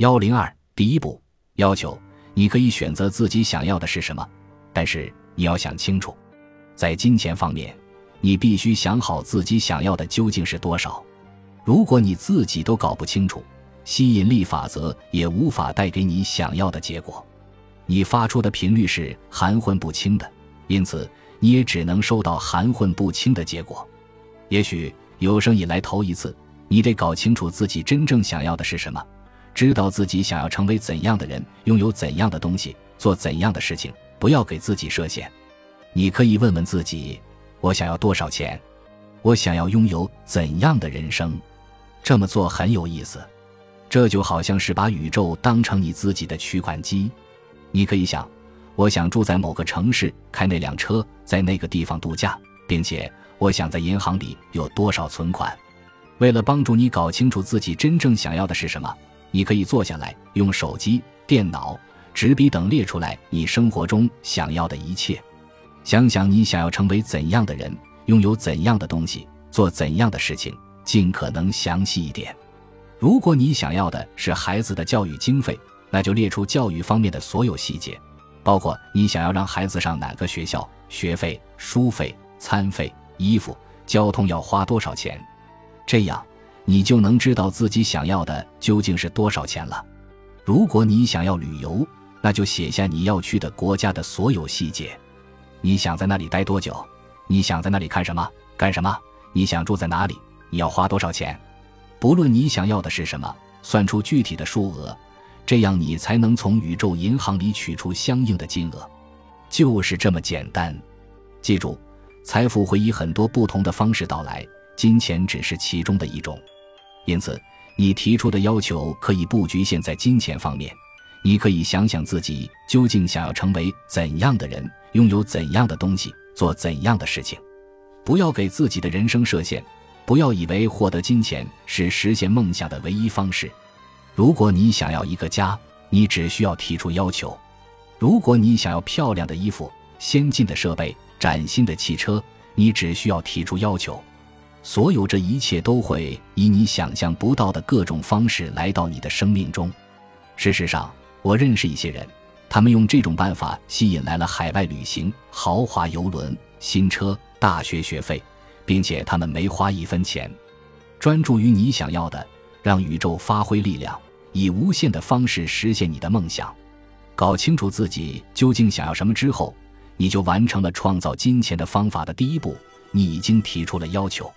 幺零二，第一步，要求你可以选择自己想要的是什么，但是你要想清楚，在金钱方面，你必须想好自己想要的究竟是多少。如果你自己都搞不清楚，吸引力法则也无法带给你想要的结果。你发出的频率是含混不清的，因此你也只能收到含混不清的结果。也许有生以来头一次，你得搞清楚自己真正想要的是什么，知道自己想要成为怎样的人，拥有怎样的东西，做怎样的事情。不要给自己设限。你可以问问自己：我想要多少钱？我想要拥有怎样的人生？这么做很有意思。这就好像是把宇宙当成你自己的取款机。你可以想：我想住在某个城市，开那辆车，在那个地方度假，并且。我想在银行里有多少存款？为了帮助你搞清楚自己真正想要的是什么，你可以坐下来，用手机、电脑、纸笔等列出来你生活中想要的一切。想想你想要成为怎样的人，拥有怎样的东西，做怎样的事情，尽可能详细一点。如果你想要的是孩子的教育经费，那就列出教育方面的所有细节，包括你想要让孩子上哪个学校，学费、书费、餐费。衣服、交通要花多少钱？这样你就能知道自己想要的究竟是多少钱了。如果你想要旅游，那就写下你要去的国家的所有细节。你想在那里待多久？你想在那里看什么、干什么？你想住在哪里？你要花多少钱？不论你想要的是什么，算出具体的数额，这样你才能从宇宙银行里取出相应的金额。就是这么简单。记住。财富会以很多不同的方式到来，金钱只是其中的一种。因此，你提出的要求可以不局限在金钱方面。你可以想想自己究竟想要成为怎样的人，拥有怎样的东西，做怎样的事情。不要给自己的人生设限，不要以为获得金钱是实现梦想的唯一方式。如果你想要一个家，你只需要提出要求；如果你想要漂亮的衣服、先进的设备，崭新的汽车，你只需要提出要求，所有这一切都会以你想象不到的各种方式来到你的生命中。事实上，我认识一些人，他们用这种办法吸引来了海外旅行、豪华游轮、新车、大学学费，并且他们没花一分钱。专注于你想要的，让宇宙发挥力量，以无限的方式实现你的梦想。搞清楚自己究竟想要什么之后。你就完成了创造金钱的方法的第一步，你已经提出了要求。